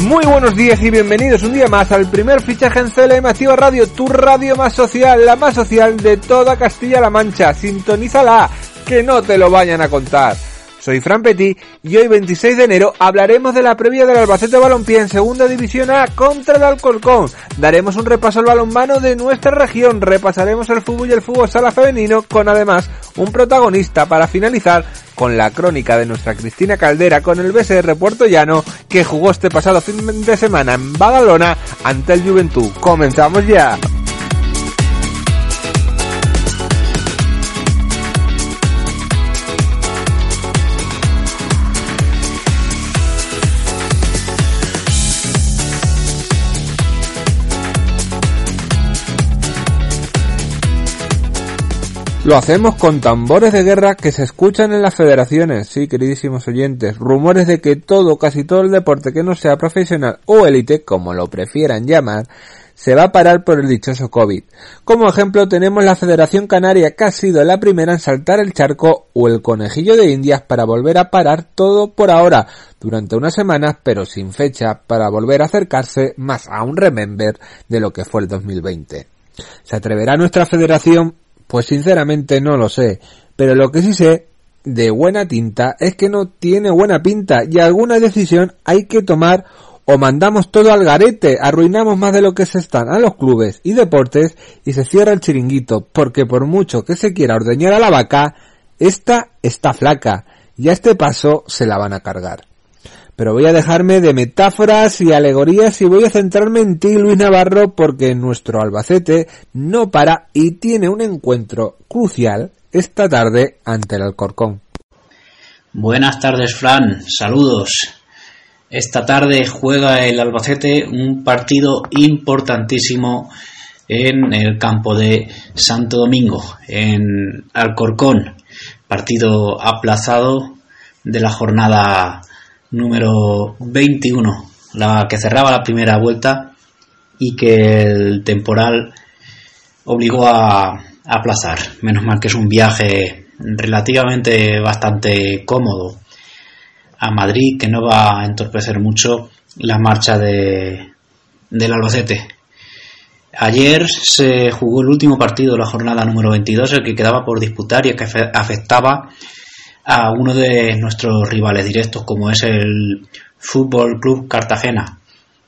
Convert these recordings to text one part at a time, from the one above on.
Muy buenos días y bienvenidos un día más al primer fichaje en CLM Activa Radio, tu radio más social, la más social de toda Castilla-La Mancha. Sintonízala, que no te lo vayan a contar. Soy Fran Petit y hoy 26 de enero hablaremos de la previa del Albacete Balompié en Segunda División A contra el Alcorcón. Daremos un repaso al balonmano de nuestra región, repasaremos el fútbol y el fútbol sala femenino con además un protagonista para finalizar con la crónica de nuestra Cristina Caldera con el BSR Puerto Llano que jugó este pasado fin de semana en Badalona ante el Juventud. Comenzamos ya. Lo hacemos con tambores de guerra que se escuchan en las federaciones, sí, queridísimos oyentes. Rumores de que todo, casi todo el deporte que no sea profesional o élite, como lo prefieran llamar, se va a parar por el dichoso COVID. Como ejemplo tenemos la Federación Canaria que ha sido la primera en saltar el charco o el conejillo de Indias para volver a parar todo por ahora, durante unas semanas pero sin fecha para volver a acercarse más a un remember de lo que fue el 2020. ¿Se atreverá nuestra federación pues sinceramente no lo sé, pero lo que sí sé de buena tinta es que no tiene buena pinta y alguna decisión hay que tomar o mandamos todo al garete, arruinamos más de lo que se están a los clubes y deportes y se cierra el chiringuito, porque por mucho que se quiera ordeñar a la vaca, esta está flaca y a este paso se la van a cargar. Pero voy a dejarme de metáforas y alegorías y voy a centrarme en ti, Luis Navarro, porque nuestro Albacete no para y tiene un encuentro crucial esta tarde ante el Alcorcón. Buenas tardes, Fran. Saludos. Esta tarde juega el Albacete un partido importantísimo en el campo de Santo Domingo, en Alcorcón. Partido aplazado de la jornada número 21, la que cerraba la primera vuelta y que el temporal obligó a, aplazar. Menos mal que es un viaje relativamente bastante cómodo a Madrid que no va a entorpecer mucho la marcha de, del Albacete. Ayer se jugó el último partido de la jornada número 22, el que quedaba por disputar y el que afectaba a uno de nuestros rivales directos como es el Fútbol Club Cartagena,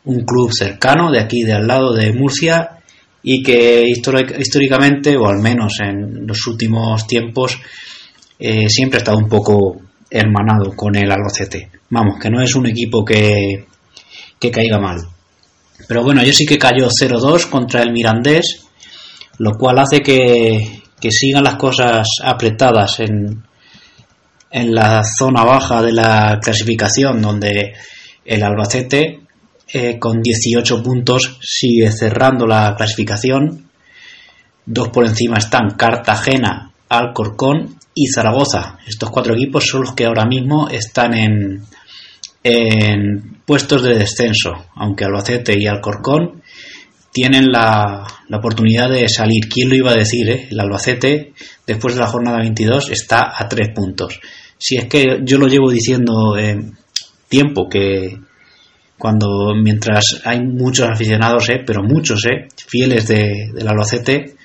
un club cercano de aquí de al lado de Murcia y que históricamente o al menos en los últimos tiempos eh, siempre ha estado un poco hermanado con el Albacete. Vamos, que no es un equipo que, que caiga mal. Pero bueno, yo sí que cayó 0-2 contra el Mirandés, lo cual hace que, que sigan las cosas apretadas en, en la zona baja de la clasificación, donde el Albacete eh, con 18 puntos sigue cerrando la clasificación. Dos por encima están Cartagena, Alcorcón y Zaragoza. Estos cuatro equipos son los que ahora mismo están en, en puestos de descenso, aunque Albacete y Alcorcón tienen la, la, oportunidad de salir. ¿Quién lo iba a decir? Eh? El Albacete, después de la jornada 22, está a tres puntos si es que yo lo llevo diciendo eh, tiempo que cuando mientras hay muchos aficionados, eh, pero muchos, eh, fieles de, del Albacete,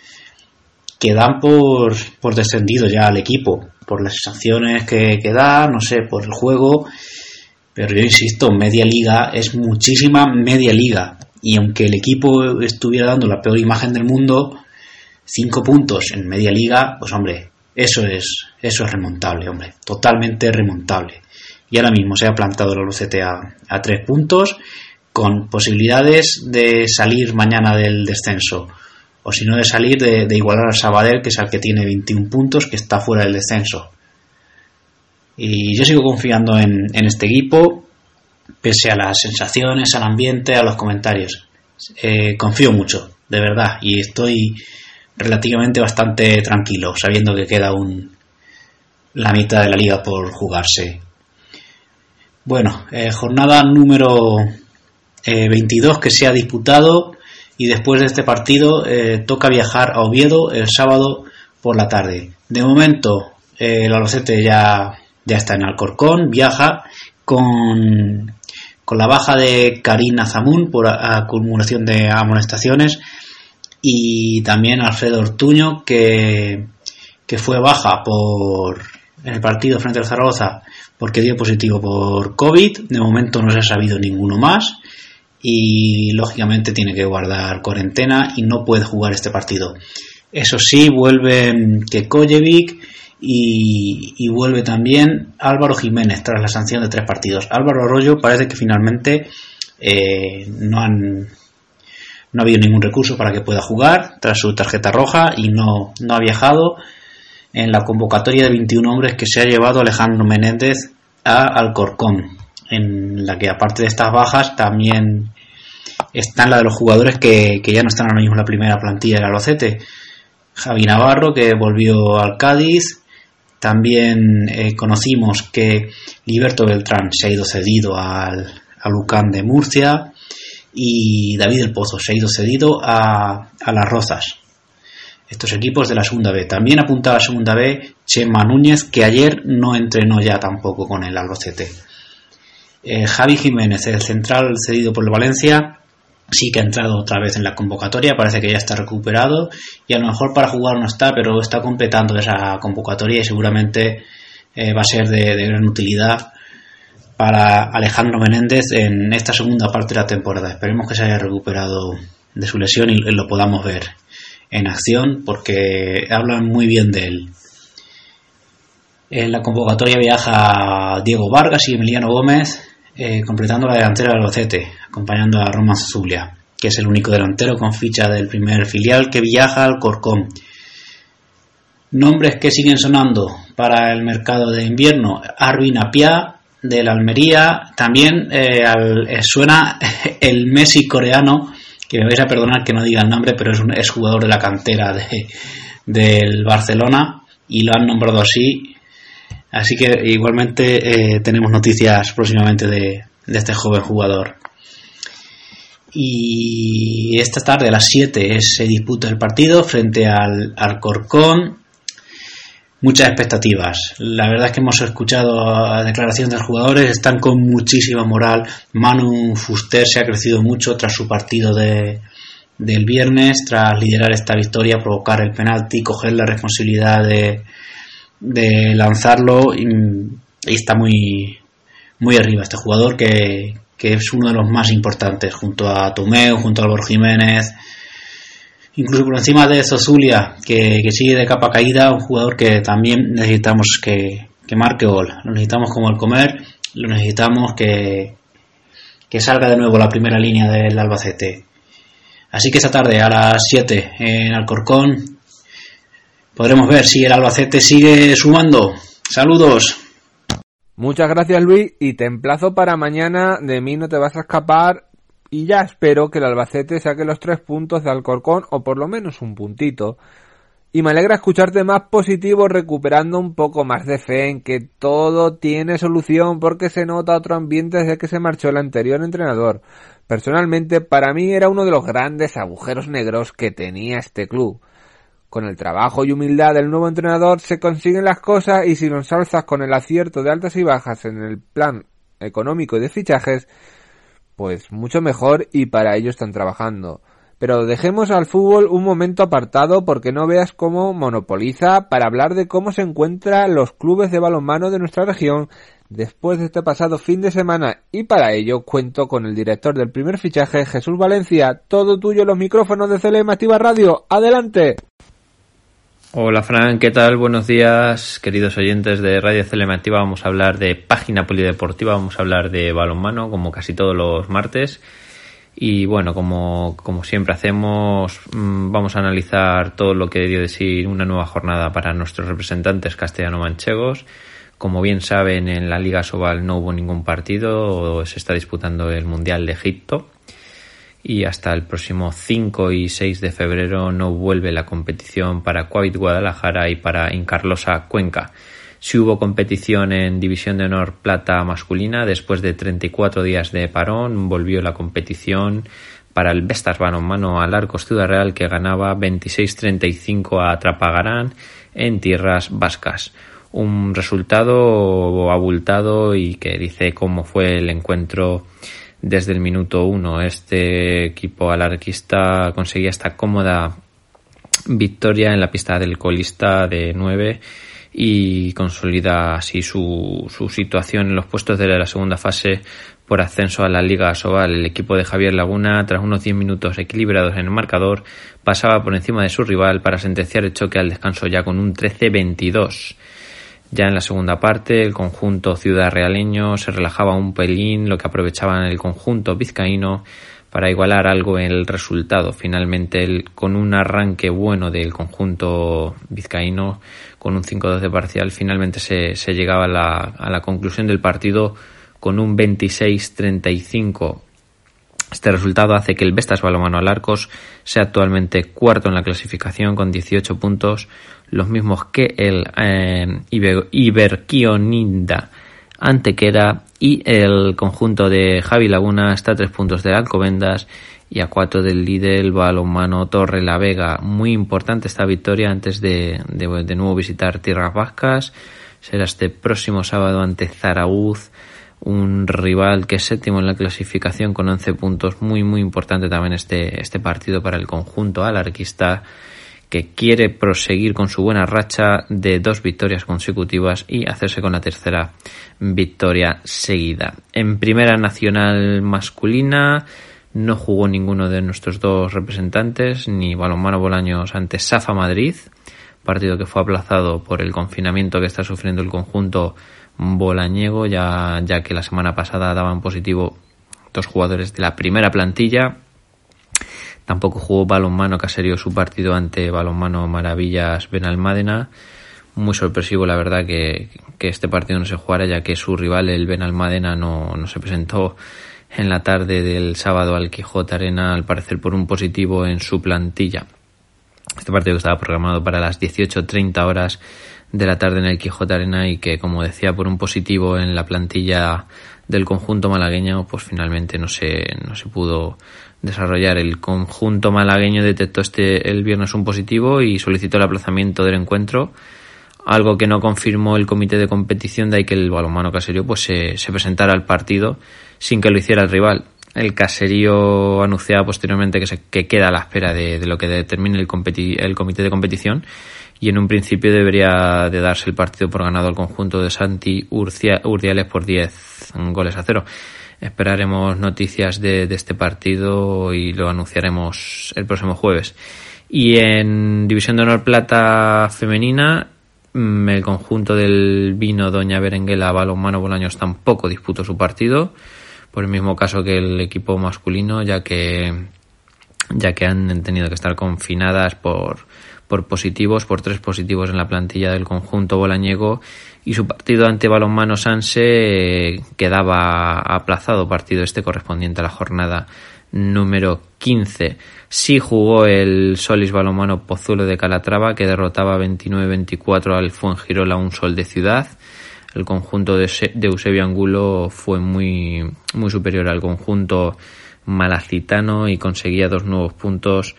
que dan por, por descendido ya al equipo, por las sanciones que, que da, no sé, por el juego, pero yo insisto, media liga es muchísima media liga, y aunque el equipo estuviera dando la peor imagen del mundo, cinco puntos en media liga, pues hombre, Eso es, eso es remontable, hombre, totalmente remontable. Y ahora mismo se ha plantado el Albacete a, a tres puntos, con posibilidades de salir mañana del descenso, o si no de salir de, igualar al Sabadell, que es el que tiene 21 puntos, que está fuera del descenso. Y yo sigo confiando en este equipo, pese a las sensaciones, al ambiente, a los comentarios. Eh, confío mucho, de verdad, y estoy relativamente bastante tranquilo, sabiendo que queda un, la mitad de la liga por jugarse. Bueno, eh, jornada número eh, 22 que se ha disputado y después de este partido eh, toca viajar a Oviedo el sábado por la tarde. De momento eh, el Albacete ya, ya está en Alcorcón, viaja con, con la baja de Karina Zamun por acumulación de amonestaciones y también Alfredo Ortuño que, que fue baja por en el partido frente al Zaragoza porque dio positivo por COVID. De momento no se ha sabido ninguno más y lógicamente tiene que guardar cuarentena y no puede jugar este partido. Eso sí, vuelve Kekojevic y, vuelve también Álvaro Jiménez tras la sanción de tres partidos. Álvaro Arroyo parece que finalmente eh, no han no ha habido ningún recurso para que pueda jugar tras su tarjeta roja y no, no ha viajado en la convocatoria de 21 hombres que se ha llevado Alejandro Menéndez a Alcorcón, en la que aparte de estas bajas también están la de los jugadores que, que ya no están ahora mismo en la primera plantilla del Albacete. Javi Navarro, que volvió al Cádiz. También eh, conocimos que Liberto Beltrán se ha ido cedido al, al Lucán de Murcia y David El Pozo se ha ido cedido a, a Las Rozas. Estos equipos de la segunda B. También apunta a la segunda B Chema Núñez, que ayer no entrenó ya tampoco con el Albacete. Eh, Javi Jiménez, el central cedido por el Valencia, sí que ha entrado otra vez en la convocatoria, parece que ya está recuperado y a lo mejor para jugar no está, pero está completando esa convocatoria y seguramente eh, va a ser de, de gran utilidad para Alejandro Menéndez en esta segunda parte de la temporada. Esperemos que se haya recuperado de su lesión y lo podamos ver en acción porque hablan muy bien de él. En la convocatoria viaja Diego Vargas y Emiliano Gómez, eh, completando la delantera del Albacete, acompañando a Roman Zulia, que es el único delantero con ficha del primer filial que viaja al Corcón. Nombres que siguen sonando para el mercado de invierno: Arvin Apia, de la Almería, también eh, eh, suena el Messi coreano, que me vais a perdonar que no diga el nombre, pero es un jugador de la cantera de, del Barcelona y lo han nombrado así. Así que igualmente eh, tenemos noticias próximamente de, de, este joven jugador. Y esta tarde a las 7 se disputa el partido frente al Alcorcón muchas expectativas. La verdad es que hemos escuchado declaraciones de los jugadores, están con muchísima moral. Manu Fuster se ha crecido mucho tras su partido de, del viernes, tras liderar esta victoria, provocar el penalti, coger la responsabilidad de, de lanzarlo y, está muy, muy arriba este jugador que, que es uno de los más importantes junto a Tomeo, junto a Álvaro Jiménez, incluso por encima de Zozulia, que, que, sigue de capa caída, un jugador que también necesitamos que, que, marque gol. Lo necesitamos como el comer, lo necesitamos que, que salga de nuevo la primera línea del Albacete. Así que esta tarde a las 7 en Alcorcón podremos ver si el Albacete sigue sumando. Saludos. Muchas gracias Luis y te emplazo para mañana. De mí no te vas a escapar y ya espero que el Albacete saque los tres puntos de Alcorcón o por lo menos un puntito. Y me alegra escucharte más positivo recuperando un poco más de fe en que todo tiene solución porque se nota otro ambiente desde que se marchó el anterior entrenador. Personalmente para mí era uno de los grandes agujeros negros que tenía este club. Con el trabajo y humildad del nuevo entrenador se consiguen las cosas y si lo ensalzas con el acierto de altas y bajas en el plan económico y de fichajes, pues mucho mejor y para ello están trabajando. Pero dejemos al fútbol un momento apartado porque no veas cómo monopoliza para hablar de cómo se encuentran los clubes de balonmano de nuestra región después de este pasado fin de semana y para ello cuento con el director del primer fichaje, Jesús Valencia. Todo tuyo los micrófonos de CLM Activa Radio. ¡Adelante! Hola Fran, ¿qué tal? Buenos días, queridos oyentes de Radio Celemativa. Vamos a hablar de página polideportiva, vamos a hablar de balonmano, como casi todos los martes. Y bueno, como, como siempre hacemos, mm, vamos a analizar todo lo que dio decir una nueva jornada para nuestros representantes castellano-manchegos. Como bien saben, en la Liga Sobal no hubo ningún partido, se está disputando el Mundial de Egipto y hasta el próximo 5 y 6 de febrero no vuelve la competición para Cuavit Guadalajara y para Incarlosa Cuenca. Si hubo competición en División de Honor Plata masculina, después de 34 días de parón, volvió la competición para el Vestas Balonmano al Arcos Ciudad Real que ganaba 26-35 a Trapagarán en tierras vascas. Un resultado abultado y que dice cómo fue el encuentro desde el minuto uno. Este equipo alarquista conseguía esta cómoda victoria en la pista del colista de 9 y consolida así su, su situación en los puestos de la segunda fase por ascenso a la Liga Sobal. El equipo de Javier Laguna, tras unos 10 minutos equilibrados en el marcador, pasaba por encima de su rival para sentenciar el choque al descanso ya con un 13-22. Ya en la segunda parte, el conjunto ciudad realeño se relajaba un pelín, lo que aprovechaban el conjunto vizcaíno para igualar algo en el resultado. Finalmente, con un arranque bueno del conjunto vizcaíno, con un 5-2 de parcial, finalmente se, se llegaba a la, a la conclusión del partido con un 26-35 este resultado hace que el Vestas Balomano Alarcos sea actualmente cuarto en la clasificación con 18 puntos, los mismos que el eh, Iberquioninda Antequera y el conjunto de Javi Laguna está tres puntos de Alcobendas y a cuatro del líder balonmano Torre la Vega. Muy importante esta victoria antes de, de, de nuevo visitar Tierras Vascas. Será este próximo sábado ante Zarauz un rival que es séptimo en la clasificación con 11 puntos. Muy, muy importante también este, este partido para el conjunto alarquista que quiere proseguir con su buena racha de dos victorias consecutivas y hacerse con la tercera victoria seguida. En primera nacional masculina no jugó ninguno de nuestros dos representantes, ni Balonmano Bolaños ante Safa Madrid, partido que fue aplazado por el confinamiento que está sufriendo el conjunto bolañego, ya, ya que la semana pasada daban positivo dos jugadores de la primera plantilla. Tampoco jugó balonmano Caserío su partido ante balonmano Maravillas Benalmádena. Muy sorpresivo, la verdad, que, que, este partido no se jugara, ya que su rival, el Benalmádena, no, no se presentó en la tarde del sábado al Quijote Arena, al parecer por un positivo en su plantilla. Este partido estaba programado para las 18.30 horas de la tarde en el Quijote Arena y que, como decía, por un positivo en la plantilla del conjunto malagueño, pues finalmente no se, no se pudo desarrollar. El conjunto malagueño detectó este el viernes un positivo y solicitó el aplazamiento del encuentro, algo que no confirmó el comité de competición, de ahí que el balonmano caserío pues se, se presentara al partido sin que lo hiciera el rival. El caserío anunciaba posteriormente que, se, que queda a la espera de, lo que determine el, el comité de competición y en un principio debería de darse el partido por ganado al conjunto de Santi Urdiales por 10 goles a cero. Esperaremos noticias de, de, este partido y lo anunciaremos el próximo jueves. Y en División de Honor Plata Femenina, mm, el conjunto del vino Doña Berenguela Balonmano Bolaños tampoco disputó su partido, por el mismo caso que el equipo masculino, ya que ya que han tenido que estar confinadas por por positivos, por tres positivos en la plantilla del conjunto bolañego y su partido ante Balonmano Sanse eh, quedaba aplazado, partido este correspondiente a la jornada número 15. Sí jugó el Solis Balonmano Pozuelo de Calatrava que derrotaba 29-24 al Fuengirola un sol de ciudad. El conjunto de, Eusebio Angulo fue muy, muy superior al conjunto malacitano y conseguía dos nuevos puntos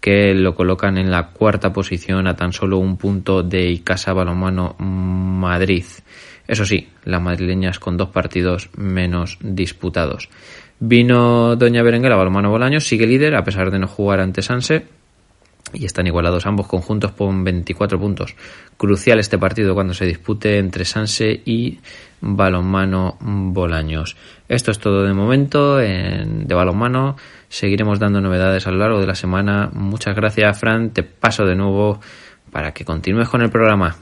que lo colocan en la cuarta posición a tan solo un punto de Icasa Balomano Madrid. Eso sí, las madrileñas con dos partidos menos disputados. Vino Doña Berenguera Balomano Bolaños, sigue líder a pesar de no jugar ante Sanse y están igualados ambos conjuntos con 24 puntos. Crucial este partido cuando se dispute entre Sanse y Balonmano Bolaños. Esto es todo de momento en, de balonmano. Seguiremos dando novedades a lo largo de la semana. Muchas gracias, Fran. Te paso de nuevo para que continúes con el programa.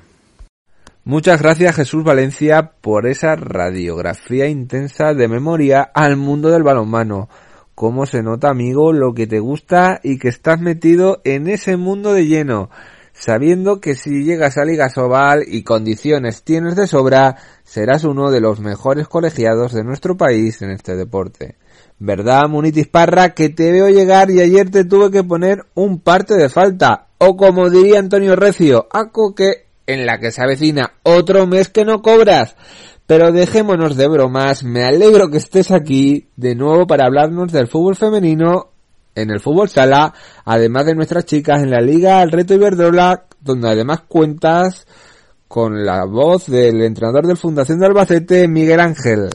Muchas gracias Jesús Valencia por esa radiografía intensa de memoria al mundo del balonmano. Cómo se nota, amigo, lo que te gusta y que estás metido en ese mundo de lleno, sabiendo que si llegas a Liga Sobal y condiciones tienes de sobra, serás uno de los mejores colegiados de nuestro país en este deporte. ¿Verdad, Munitis Parra, que te veo llegar y ayer te tuve que poner un parte de falta? O como diría Antonio Recio, aco que en la que se avecina otro mes que no cobras. Pero dejémonos de bromas, me alegro que estés aquí de nuevo para hablarnos del fútbol femenino en el fútbol sala, además de nuestras chicas en la Liga El Reto Iberdrola, donde además cuentas con la voz del entrenador de Fundación de Albacete, Miguel Ángel.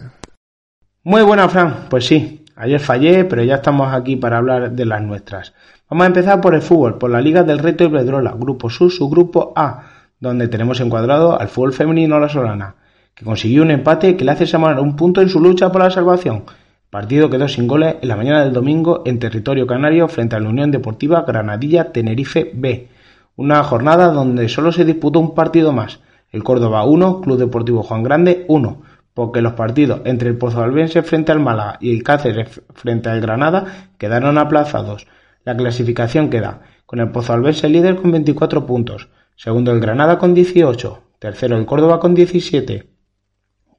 Muy buena, Fran. Pues sí, ayer fallé, pero ya estamos aquí para hablar de las nuestras. Vamos a empezar por el fútbol, por la Liga del Reto Iberdrola, Grupo Sur, su Grupo A donde tenemos encuadrado al fútbol femenino La Solana, que consiguió un empate que le hace sumar un punto en su lucha por la salvación. El partido quedó sin goles en la mañana del domingo en territorio canario frente a la Unión Deportiva Granadilla Tenerife B. Una jornada donde solo se disputó un partido más. El Córdoba 1, Club Deportivo Juan Grande 1, porque los partidos entre el Pozo Albense frente al Málaga y el Cáceres frente al Granada quedaron aplazados. La clasificación queda con el Pozo Albense líder con 24 puntos, segundo el Granada con 18, tercero el Córdoba con 17,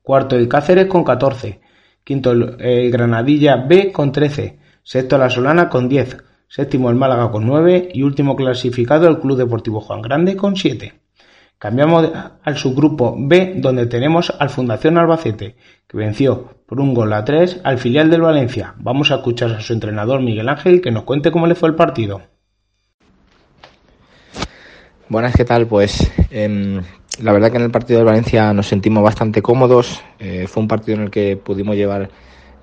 cuarto el Cáceres con 14, quinto el, Granadilla B con 13, sexto la Solana con 10, séptimo el Málaga con 9 y último clasificado el Club Deportivo Juan Grande con 7. Cambiamos al subgrupo B donde tenemos al Fundación Albacete, que venció por un gol a 3 al filial del Valencia. Vamos a escuchar a su entrenador Miguel Ángel que nos cuente cómo le fue el partido. Buenas, ¿qué tal? Pues em, la verdad que en el partido de Valencia nos sentimos bastante cómodos. Eh, fue un partido en el que pudimos llevar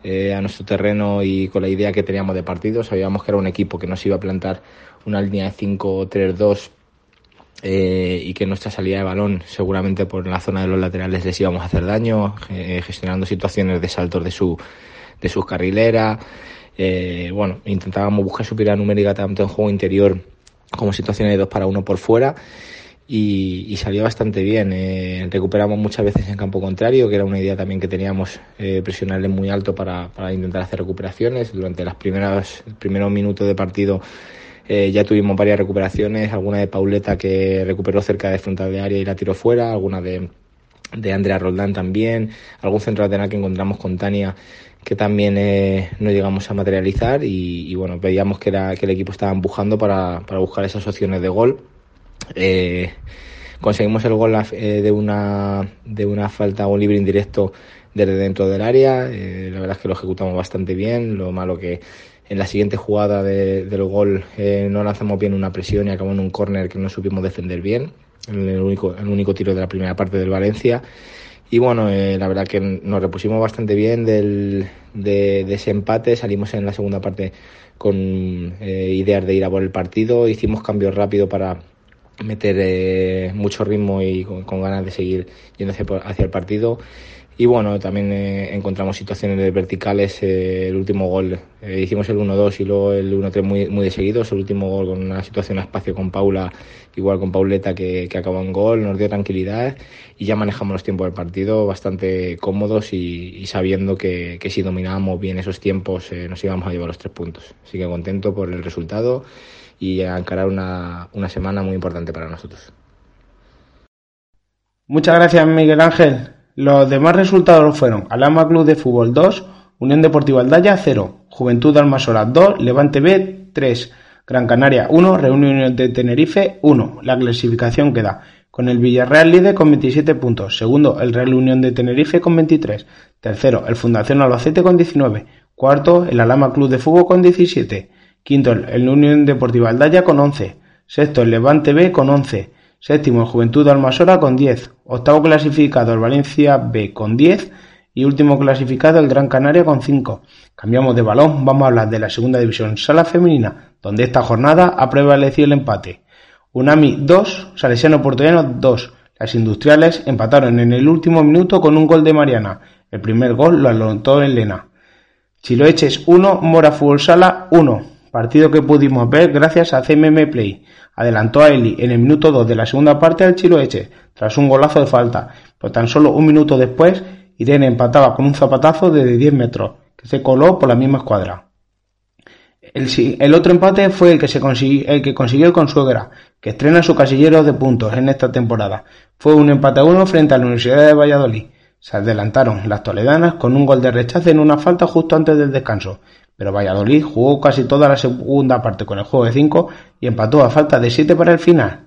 eh, a nuestro terreno y con la idea que teníamos de partido. Sabíamos que era un equipo que nos iba a plantar una línea de 5-3-2 eh, y que nuestra salida de balón seguramente por la zona de los laterales les íbamos a hacer daño, gestionando situaciones de saltos de, su, de sus carrileras. bueno, intentábamos buscar superioridad numérica tanto en juego interior como situaciones de dos para uno por fuera y, salió bastante bien. Eh, recuperamos muchas veces en campo contrario, que era una idea también que teníamos, eh, presionarle muy alto para, para, intentar hacer recuperaciones. Durante las primeras, primeros minutos de partido eh, ya tuvimos varias recuperaciones, alguna de Pauleta que recuperó cerca de frontal de área y la tiró fuera, alguna de, de Andrea Roldán también, algún centro lateral que encontramos con Tania que también eh, no llegamos a materializar y, bueno, veíamos que, era, que el equipo estaba empujando para, para buscar esas opciones de gol. Eh, conseguimos el gol eh, de, una, de una falta o libre indirecto desde dentro del área. la verdad es que lo ejecutamos bastante bien. Lo malo que en la siguiente jugada del gol no lanzamos bien una presión y acabamos en un córner que no supimos defender bien. El único, el único tiro de la primera parte del Valencia. Y bueno, eh, la verdad que nos repusimos bastante bien del, de, ese empate. Salimos en la segunda parte con eh, ideas de ir a por el partido. Hicimos cambios rápido para meter eh, mucho ritmo y con, ganas de seguir yendo hacia el partido. Y bueno, también eh, encontramos situaciones verticales. Eh, el último gol, eh, hicimos el 1-2 y luego el 1-3 muy, muy de seguidos. El último gol con una situación a espacio con Paula, igual con Pauleta que, que acabó en gol, nos dio tranquilidad y ya manejamos los tiempos del partido bastante cómodos y, sabiendo que, que, si dominábamos bien esos tiempos nos íbamos a llevar los tres puntos. Así que contento por el resultado y a encarar una, una semana muy importante para nosotros. Muchas gracias, Miguel Ángel. Los demás resultados fueron Alama Club de Fútbol 2, Unión Deportiva Aldaya 0, Juventud Almasora 2, Levante B 3, Gran Canaria 1, Reunión de Tenerife 1. La clasificación queda con el Villarreal líder con 27 puntos, segundo el Real Unión de Tenerife con 23, tercero el Fundación Albacete con 19, cuarto el Alama Club de Fútbol con 17, quinto el Unión Deportiva Aldaya con 11, sexto el Levante B con 11, Séptimo el Juventud Almasora con 10. Octavo clasificado el Valencia B con 10. Y último clasificado el Gran Canaria con 5. Cambiamos de balón, vamos a hablar de la segunda división sala femenina, donde esta jornada ha prevalecido el empate. Unami 2, Salesiano Portollano 2. Las industriales empataron en el último minuto con un gol de Mariana. El primer gol lo anotó Elena. Chiloeches 1, Mora Fútbol Sala 1. partido que pudimos ver gracias a CMM Play. Adelantó a Eli en el minuto 2 de la segunda parte al Chiloeche, tras un golazo de falta, pero tan solo un minuto después Irene empataba con un zapatazo de 10 metros, que se coló por la misma escuadra. El, otro empate fue el que, se consiguió, el que consiguió el Consuegra, que estrena su casillero de puntos en esta temporada. Fue un empate a uno frente a la Universidad de Valladolid. Se adelantaron las toledanas con un gol de rechazo en una falta justo antes del descanso, pero Valladolid jugó casi toda la segunda parte con el juego de 5 y empató a falta de 7 para el final.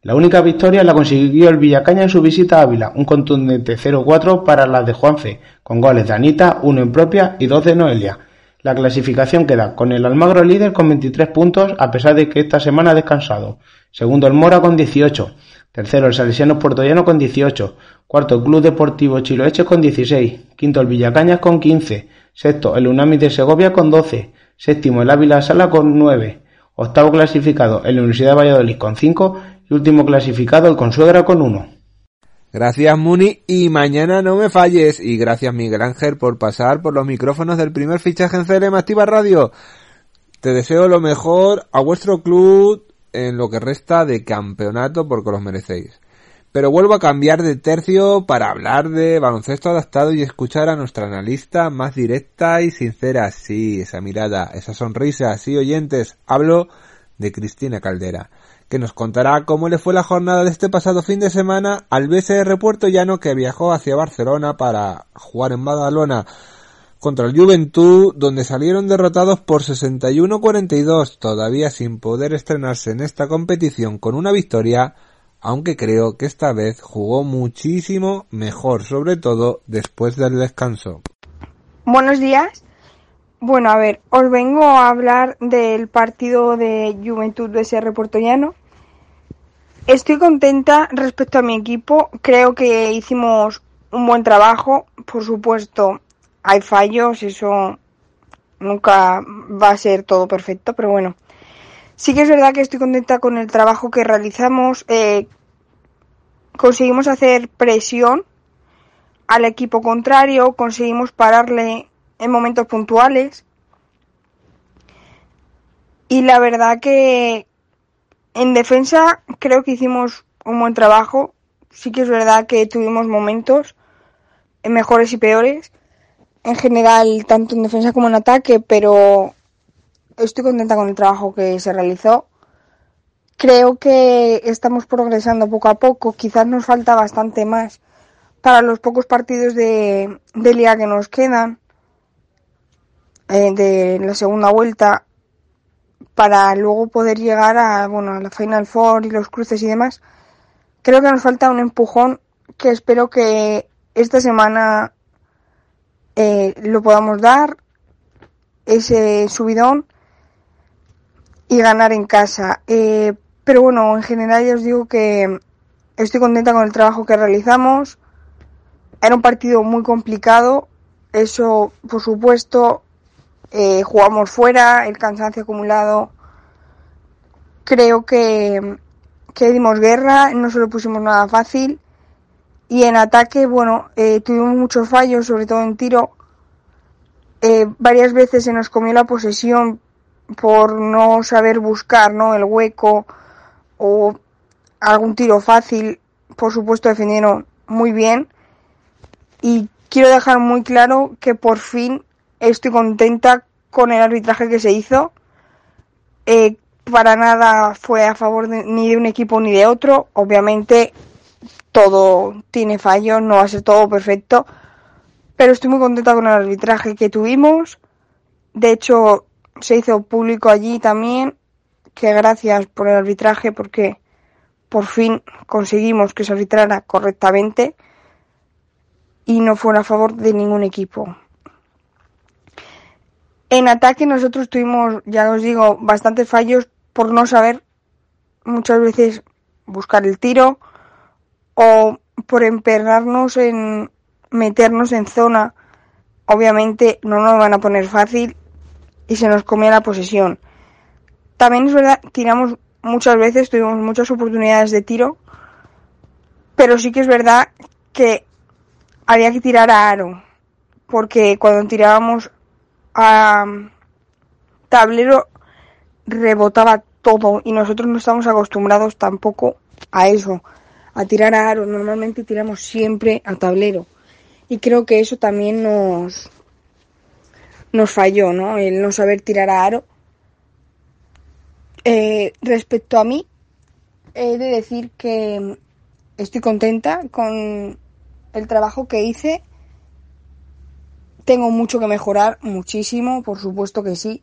La única victoria la consiguió el Villacaña en su visita a Ávila, un contundente 0-4 para las de Juanfe, con goles de Anita, uno en propia y dos de Noelia. La clasificación queda con el Almagro líder con 23 puntos a pesar de que esta semana ha descansado. Segundo el Mora con 18. Tercero el Salesiano Puertollano con 18. Cuarto el Club Deportivo Chiloeche con 16. Quinto el Villacañas con 15. Sexto el Unami de Segovia con 12. Séptimo el Ávila Sala con 9. Octavo clasificado el Universidad de Valladolid con 5. Y último clasificado el Consuegra con 1. Gracias Muni y mañana no me falles y gracias Miguel Ángel por pasar por los micrófonos del primer fichaje en CLM Activa Radio. Te deseo lo mejor a vuestro club en lo que resta de campeonato porque los merecéis. Pero vuelvo a cambiar de tercio para hablar de baloncesto adaptado y escuchar a nuestra analista más directa y sincera. Sí, esa mirada, esa sonrisa, sí oyentes. Hablo de Cristina Caldera que nos contará cómo le fue la jornada de este pasado fin de semana al BSR Puerto Llano que viajó hacia Barcelona para jugar en Badalona contra el Juventud, donde salieron derrotados por 61-42, todavía sin poder estrenarse en esta competición con una victoria, aunque creo que esta vez jugó muchísimo mejor, sobre todo después del descanso. Buenos días. Bueno, a ver, os vengo a hablar del partido de Juventud BSR Puerto Llano Estoy contenta respecto a mi equipo. Creo que hicimos un buen trabajo. Por supuesto, hay fallos, eso nunca va a ser todo perfecto, pero bueno. Sí que es verdad que estoy contenta con el trabajo que realizamos. Eh, conseguimos hacer presión al equipo contrario, conseguimos pararle en momentos puntuales. Y la verdad que, en defensa creo que hicimos un buen trabajo. Sí que es verdad que tuvimos momentos mejores y peores. En general, tanto en defensa como en ataque, pero estoy contenta con el trabajo que se realizó. Creo que estamos progresando poco a poco. Quizás nos falta bastante más para los pocos partidos de, liga que nos quedan eh, de la segunda vuelta para luego poder llegar a, bueno, a la Final Four y los cruces y demás. Creo que nos falta un empujón que espero que esta semana eh, lo podamos dar, ese subidón y ganar en casa. Eh, pero bueno, en general ya os digo que estoy contenta con el trabajo que realizamos. Era un partido muy complicado, eso por supuesto eh, jugamos fuera, el cansancio acumulado. Creo que, que dimos guerra, no se lo pusimos nada fácil. Y en ataque, bueno, eh, tuvimos muchos fallos, sobre todo en tiro. Eh, varias veces se nos comió la posesión por no saber buscar ¿no? el hueco o algún tiro fácil. Por supuesto, defendieron muy bien. Y quiero dejar muy claro que por fin estoy contenta con el arbitraje que se hizo. Eh, para nada fue a favor ni de un equipo ni de otro. Obviamente todo tiene fallos, no va a ser todo perfecto. Pero estoy muy contenta con el arbitraje que tuvimos. De hecho, se hizo público allí también. Que gracias por el arbitraje porque por fin conseguimos que se arbitrara correctamente y no fuera a favor de ningún equipo. En ataque nosotros tuvimos, ya os digo, bastantes fallos por no saber muchas veces buscar el tiro o por emperrarnos en meternos en zona. Obviamente no nos van a poner fácil y se nos comía la posesión. También es verdad, tiramos muchas veces, tuvimos muchas oportunidades de tiro, pero sí que es verdad que había que tirar a aro, porque cuando tirábamos a tablero rebotaba todo y nosotros no estamos acostumbrados tampoco a eso, a tirar a aro. Normalmente tiramos siempre a tablero y creo que eso también nos nos falló, ¿no? El no saber tirar a aro. Eh, respecto a mí, he de decir que estoy contenta con el trabajo que hice. Tengo mucho que mejorar, muchísimo, por supuesto que sí.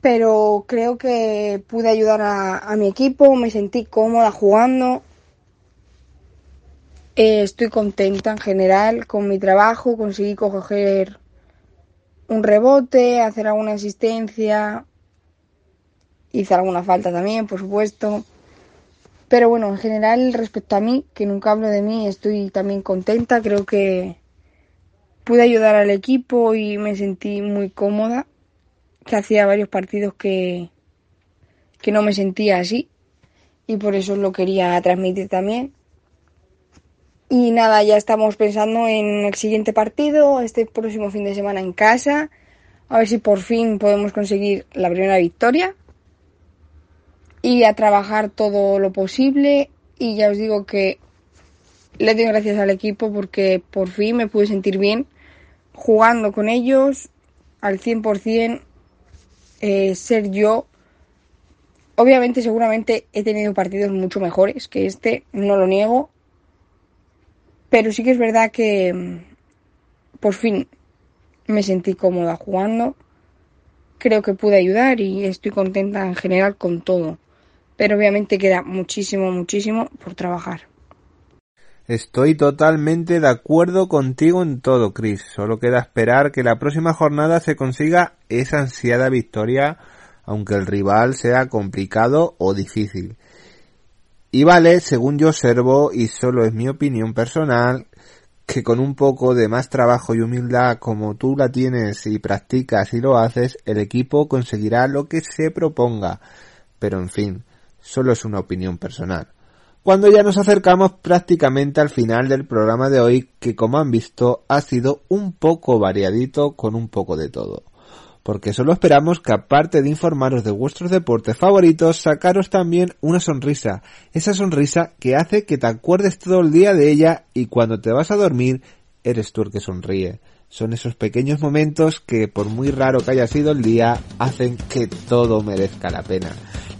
Pero creo que pude ayudar a, mi equipo, me sentí cómoda jugando. Eh, estoy contenta en general con mi trabajo, conseguí coger un rebote, hacer alguna asistencia, hice alguna falta también, por supuesto. Pero bueno, en general, respecto a mí, que nunca hablo de mí, estoy también contenta. Creo que pude ayudar al equipo y me sentí muy cómoda. Que hacía varios partidos que, que no me sentía así. Y por eso lo quería transmitir también. Y nada, ya estamos pensando en el siguiente partido, este próximo fin de semana en casa. A ver si por fin podemos conseguir la primera victoria y a trabajar todo lo posible y ya os digo que le doy gracias al equipo porque por fin me pude sentir bien jugando con ellos al 100%, eh, ser yo. Obviamente seguramente he tenido partidos mucho mejores que este, no lo niego, pero sí que es verdad que mm, por fin me sentí cómoda jugando, creo que pude ayudar y estoy contenta en general con todo pero obviamente queda muchísimo, muchísimo por trabajar. Estoy totalmente de acuerdo contigo en todo, Chris. Solo queda esperar que la próxima jornada se consiga esa ansiada victoria, aunque el rival sea complicado o difícil. Y vale, según yo observo, y solo es mi opinión personal, que con un poco de más trabajo y humildad como tú la tienes y practicas y lo haces, el equipo conseguirá lo que se proponga. Pero en fin, solo es una opinión personal. Cuando ya nos acercamos prácticamente al final del programa de hoy, que como han visto ha sido un poco variadito con un poco de todo. Porque solo esperamos que aparte de informaros de vuestros deportes favoritos, sacaros también una sonrisa. Esa sonrisa que hace que te acuerdes todo el día de ella y cuando te vas a dormir, eres tú el que sonríe. Son esos pequeños momentos que, por muy raro que haya sido el día, hacen que todo merezca la pena.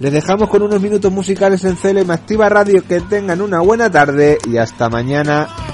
Les dejamos con unos minutos musicales en CLM Activa Radio. Que tengan una buena tarde y hasta mañana.